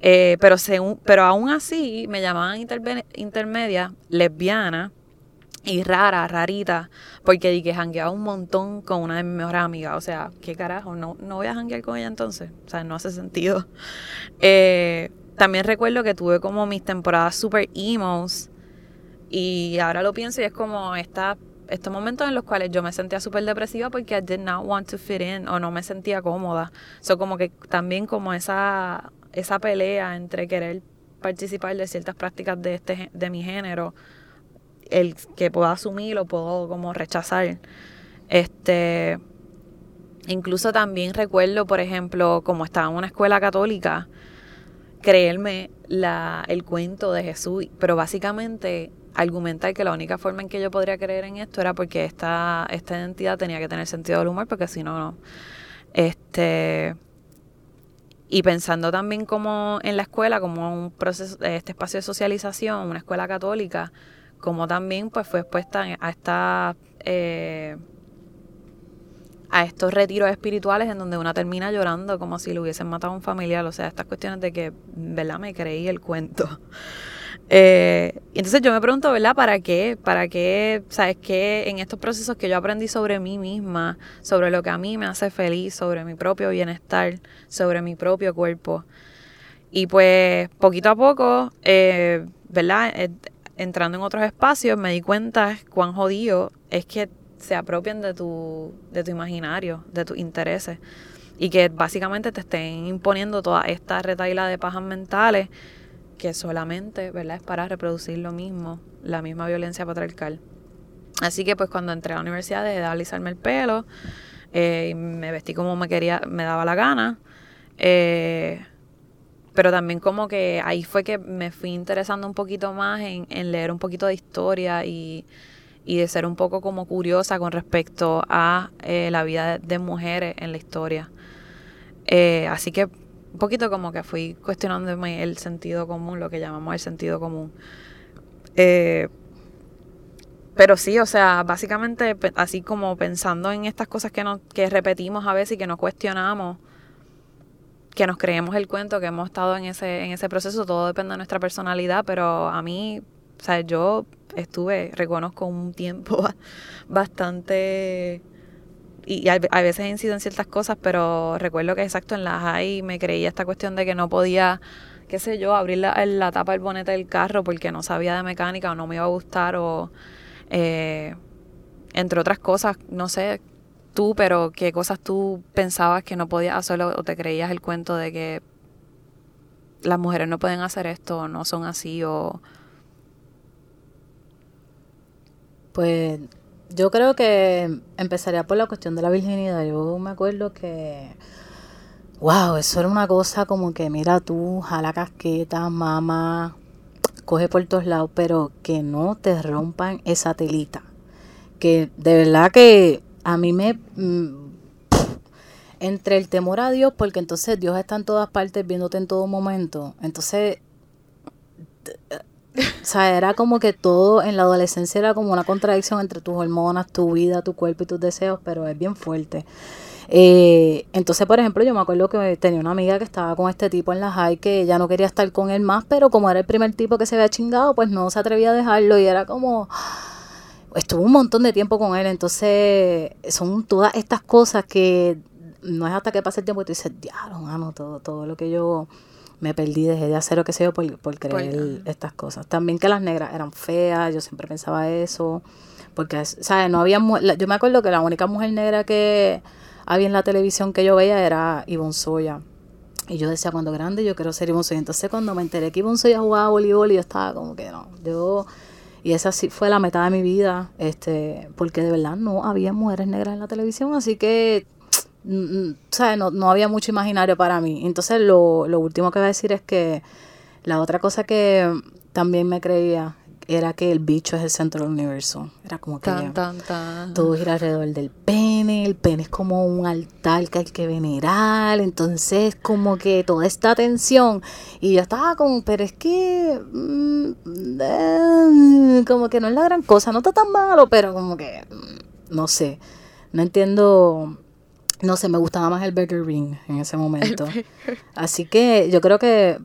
Eh, pero, según, pero aún así me llamaban intermedia, lesbiana y rara, rarita, porque di que jangueaba un montón con una de mis mejores amigas. O sea, ¿qué carajo? No, no voy a janguear con ella entonces. O sea, no hace sentido. Eh, también recuerdo que tuve como mis temporadas super emos y ahora lo pienso y es como esta, estos momentos en los cuales yo me sentía súper depresiva porque I did not want to fit in o no me sentía cómoda. So como que también como esa, esa pelea entre querer participar de ciertas prácticas de, este, de mi género, el que puedo asumir o puedo como rechazar. Este, incluso también recuerdo, por ejemplo, como estaba en una escuela católica, creerme la, el cuento de Jesús, pero básicamente argumentar que la única forma en que yo podría creer en esto era porque esta, esta identidad tenía que tener sentido del humor, porque si no, no. Este, y pensando también como en la escuela, como un proceso, este espacio de socialización, una escuela católica, como también pues fue expuesta a esta eh, a estos retiros espirituales en donde una termina llorando como si le hubiesen matado a un familiar. O sea, estas cuestiones de que, ¿verdad? Me creí el cuento. Eh, entonces yo me pregunto, ¿verdad? ¿Para qué? ¿Para qué? ¿Sabes qué? En estos procesos que yo aprendí sobre mí misma, sobre lo que a mí me hace feliz, sobre mi propio bienestar, sobre mi propio cuerpo. Y pues poquito a poco, eh, ¿verdad? Eh, entrando en otros espacios me di cuenta cuán jodido es que se apropien de tu, de tu imaginario, de tus intereses, y que básicamente te estén imponiendo toda esta retaila de pajas mentales que solamente, ¿verdad?, es para reproducir lo mismo, la misma violencia patriarcal. Así que pues cuando entré a la universidad dejé de alisarme el pelo eh, y me vestí como me quería, me daba la gana. Eh, pero también como que ahí fue que me fui interesando un poquito más en, en leer un poquito de historia y y de ser un poco como curiosa con respecto a eh, la vida de, mujeres en la historia. Eh, así que un poquito como que fui cuestionándome el sentido común, lo que llamamos el sentido común. Eh, pero sí, o sea, básicamente así como pensando en estas cosas que, nos, que repetimos a veces y que nos cuestionamos, que nos creemos el cuento, que hemos estado en ese, en ese proceso, todo depende de nuestra personalidad, pero a mí, o sea, yo estuve, reconozco, un tiempo bastante... Y a, veces incido en ciertas cosas, pero recuerdo que exacto en la high me creía esta cuestión de que no podía, qué sé yo, abrir la, la tapa del bonete del carro porque no sabía de mecánica o no me iba a gustar o... Eh, entre otras cosas, no sé tú, pero qué cosas tú pensabas que no podías hacerlo o te creías el cuento de que las mujeres no pueden hacer esto o no son así o Pues yo creo que empezaría por la cuestión de la virginidad. Yo me acuerdo que, wow, eso era una cosa como que, mira tú, jala casqueta, mamá, coge por todos lados, pero que no te rompan esa telita. Que de verdad que a mí me... Mm, entre el temor a Dios, porque entonces Dios está en todas partes viéndote en todo momento. Entonces o sea, era como que todo en la adolescencia era como una contradicción entre tus hormonas, tu vida, tu cuerpo y tus deseos, pero es bien fuerte. Eh, entonces, por ejemplo, yo me acuerdo que tenía una amiga que estaba con este tipo en la high que ya no quería estar con él más, pero como era el primer tipo que se había chingado, pues no se atrevía a dejarlo y era como estuvo un montón de tiempo con él, entonces son todas estas cosas que no es hasta que pase el tiempo y tú dices, diablo, mano, todo, todo lo que yo me perdí, dejé de hacer o qué sé yo por, por creer estas cosas. También que las negras eran feas, yo siempre pensaba eso, porque, ¿sabes? No había, yo me acuerdo que la única mujer negra que había en la televisión que yo veía era Ivonne Soya. Y yo decía, cuando grande yo quiero ser Ivonne Soya. Entonces cuando me enteré que Ivonne Soya jugaba voleibol, yo estaba como que no, yo... Y esa sí fue la meta de mi vida, este, porque de verdad no había mujeres negras en la televisión, así que ¿sabes? No, no había mucho imaginario para mí. Entonces lo, lo último que voy a decir es que la otra cosa que también me creía era que el bicho es el centro del universo. Era como que todo gira alrededor del pene, el pene es como un altar que hay que venerar, entonces como que toda esta tensión y yo estaba como, pero es que mm, eh, como que no es la gran cosa, no está tan malo, pero como que no sé, no entiendo no sé, me gustaba más el Burger Ring en ese momento. Así que yo creo que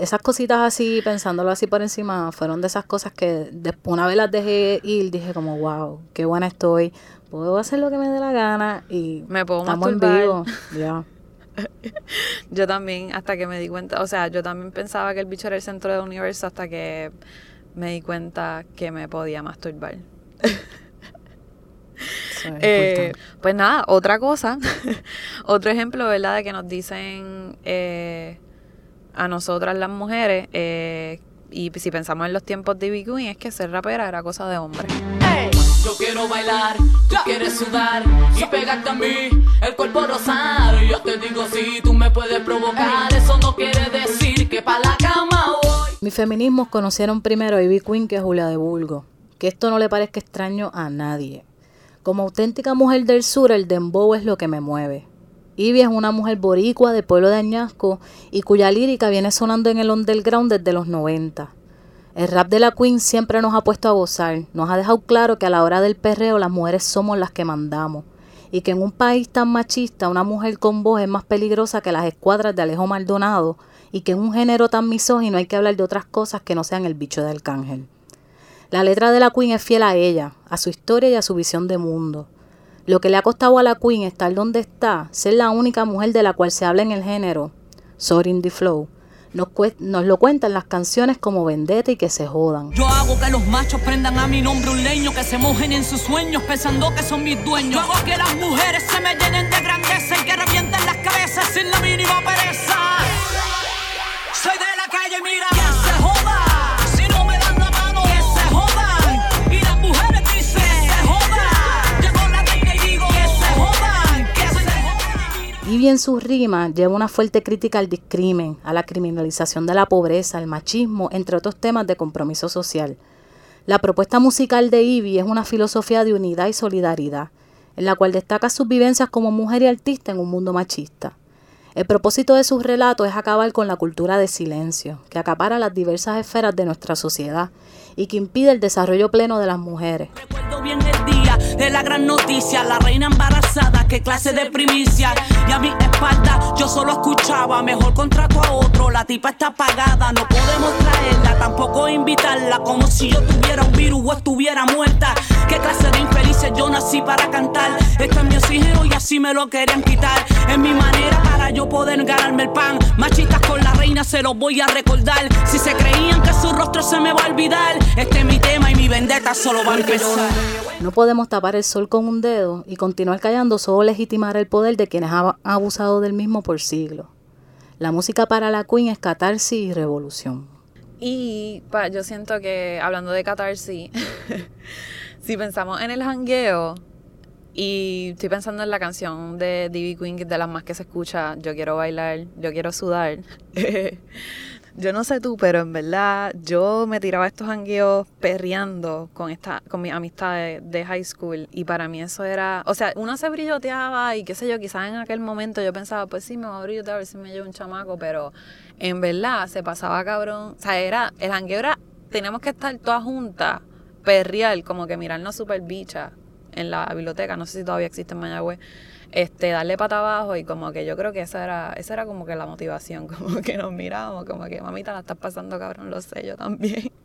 esas cositas así, pensándolo así por encima, fueron de esas cosas que después una vez las dejé ir, dije como, wow, qué buena estoy, puedo hacer lo que me dé la gana y me puedo estamos en vivo. Ya. yo también, hasta que me di cuenta, o sea, yo también pensaba que el bicho era el centro del universo hasta que me di cuenta que me podía masturbar. Eh, pues nada, otra cosa, otro ejemplo, ¿verdad? De que nos dicen eh, a nosotras las mujeres, eh, y si pensamos en los tiempos de Ivy Queen, es que ser rapera era cosa de hombre. yo quiero bailar, tú quieres sudar y pegarte a mí, el cuerpo rosado. Yo te digo si tú me puedes provocar, eso no quiere decir que pa' la cama voy. Mis feminismos conocieron primero a Ivy Queen que a Julia de Bulgo. Que esto no le parezca extraño a nadie. Como auténtica mujer del sur, el dembow es lo que me mueve. Ivy es una mujer boricua del pueblo de Añasco y cuya lírica viene sonando en el underground desde los 90. El rap de la Queen siempre nos ha puesto a gozar, nos ha dejado claro que a la hora del perreo las mujeres somos las que mandamos y que en un país tan machista una mujer con voz es más peligrosa que las escuadras de Alejo Maldonado y que en un género tan misógino hay que hablar de otras cosas que no sean el bicho de arcángel. La letra de la Queen es fiel a ella, a su historia y a su visión de mundo. Lo que le ha costado a la Queen estar donde está, ser la única mujer de la cual se habla en el género, Soaring the Flow, nos, nos, lo cuentan las canciones como vendetta y que se jodan. Yo hago que los machos prendan a mi nombre un leño, que se mojen en sus sueños pensando que son mis dueños. Yo hago que las mujeres se me llenen de grandeza y que revienten las cabezas sin la mínima pereza. Soy de la calle, mira, Y en sus rimas lleva una fuerte crítica al discrimen, a la criminalización de la pobreza, al machismo, entre otros temas de compromiso social. La propuesta musical de Ivy es una filosofía de unidad y solidaridad, en la cual destaca sus vivencias como mujer y artista en un mundo machista. El propósito de sus relatos es acabar con la cultura de silencio, que acapara las diversas esferas de nuestra sociedad y que impide el desarrollo pleno de las mujeres. Recuerdo bien día de la gran noticia, la reina embarazada, clase de primicia. Y a mi espalda yo solo escuchaba, mejor contrato a otro, la tipa está apagada, no podemos traerla, tampoco invitarla, como si yo tuviera un virus o estuviera muerta. Qué clase de infelices yo nací para cantar, esto es mi oxígeno y así me lo querían quitar. Es mi manera para yo poder ganarme el pan, machistas con la reina se los voy a recordar. Si se creían que su rostro se me va a olvidar, este es mi tema y mi vendetta solo va a empezar. No podemos tapar el sol con un dedo y continuar callando solo legitimar el poder de quienes han abusado del mismo por siglos. La música para la Queen es catarsis y revolución. Y yo siento que, hablando de catarsis, si pensamos en el hangueo, y estoy pensando en la canción de D.B. Queen, que es de las más que se escucha, Yo quiero bailar, yo quiero sudar. Yo no sé tú, pero en verdad yo me tiraba estos hangueos perreando con esta, con mis amistades de high school y para mí eso era, o sea, uno se brilloteaba y qué sé yo, quizás en aquel momento yo pensaba, pues sí, me voy a brillotear a ver si me llevo un chamaco, pero en verdad se pasaba cabrón, o sea, era, el hangueo era, teníamos que estar todas juntas, perrear, como que mirarnos super bicha en la biblioteca, no sé si todavía existe en Mayagüez, este, darle pata abajo y como que yo creo que esa era, esa era como que la motivación, como que nos miramos, como que mamita la estás pasando cabrón, lo sé yo también.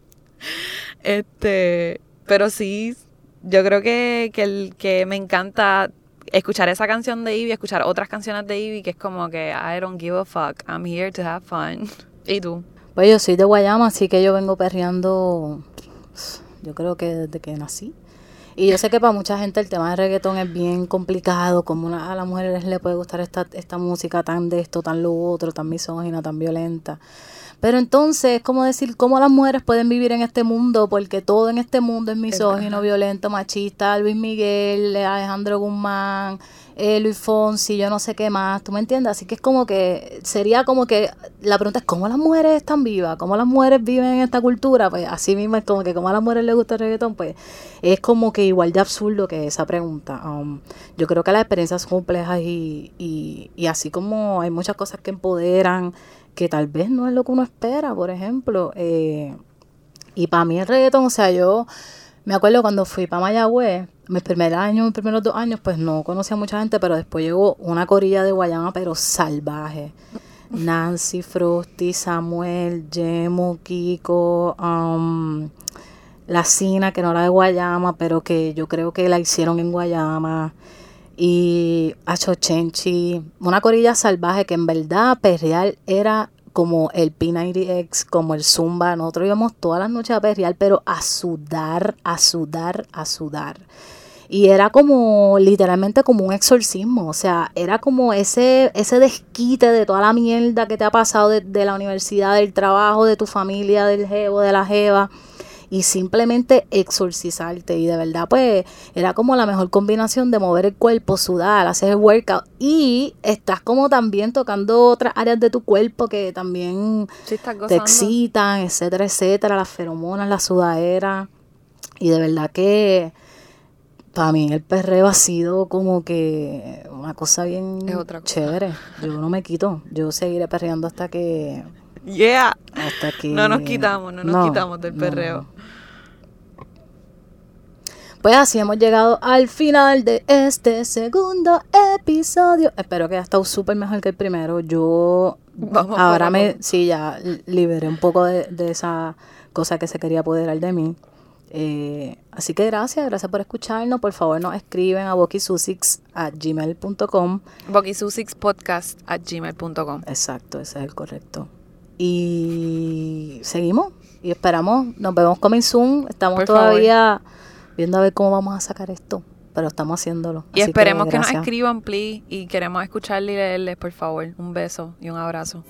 Este, pero sí, yo creo que, que, el, que me encanta escuchar esa canción de Ivy, escuchar otras canciones de Ivy, que es como que I don't give a fuck, I'm here to have fun. ¿Y tú? Pues yo soy de Guayama, así que yo vengo perreando, yo creo que desde que nací. Y yo sé que para mucha gente el tema del reggaetón es bien complicado, como a las mujeres le puede gustar esta, esta música tan de esto, tan lo otro, tan misógina, tan violenta. Pero entonces, ¿cómo decir cómo las mujeres pueden vivir en este mundo? Porque todo en este mundo es misógino, violento, machista. Luis Miguel, Alejandro Guzmán, eh, Luis Fonsi, yo no sé qué más, ¿tú me entiendes? Así que es como que, sería como que, la pregunta es, ¿cómo las mujeres están vivas? ¿Cómo las mujeres viven en esta cultura? Pues así mismo es como que, ¿cómo a las mujeres les gusta el reggaetón? Pues es como que igual de absurdo que esa pregunta. Um, yo creo que las experiencias son complejas y, y, y así como hay muchas cosas que empoderan, que tal vez no es lo que uno espera, por ejemplo. Eh, y para mí el reggaetón, o sea, yo me acuerdo cuando fui para Mayagüez, mis primeros años, mis primeros dos años, pues no conocía a mucha gente, pero después llegó una corilla de Guayama, pero salvaje. Nancy, Frosty, Samuel, Jemo, Kiko, um, la Cina, que no era de Guayama, pero que yo creo que la hicieron en Guayama y Chochenchi, una corilla salvaje que en verdad perreal era como el P90X, como el Zumba. Nosotros íbamos todas las noches a perrear, pero a sudar, a sudar, a sudar. Y era como literalmente como un exorcismo, o sea, era como ese, ese desquite de toda la mierda que te ha pasado de, de la universidad, del trabajo, de tu familia, del jevo, de la jeva y simplemente exorcizarte. Y de verdad, pues era como la mejor combinación de mover el cuerpo, sudar, hacer el workout y estás como también tocando otras áreas de tu cuerpo que también te excitan, etcétera, etcétera, las feromonas, la sudadera. Y de verdad que para mí el perreo ha sido como que una cosa bien chévere. Yo no me quito. Yo seguiré perreando hasta que. Yeah. No nos quitamos, no nos quitamos del perreo. Pues así hemos llegado al final de este segundo episodio. Espero que haya estado súper mejor que el primero. Yo ahora me, sí, ya liberé un poco de, esa cosa que se quería apoderar de mí. Eh, así que gracias, gracias por escucharnos. Por favor, nos escriben a bokisusix a gmail.com. Podcast a gmail.com. Exacto, ese es el correcto. Y seguimos y esperamos. Nos vemos coming soon. Estamos todavía viendo a ver cómo vamos a sacar esto, pero estamos haciéndolo. Y esperemos que, nos escriban, please, y queremos escucharle y leerles, por favor. Un beso y un abrazo.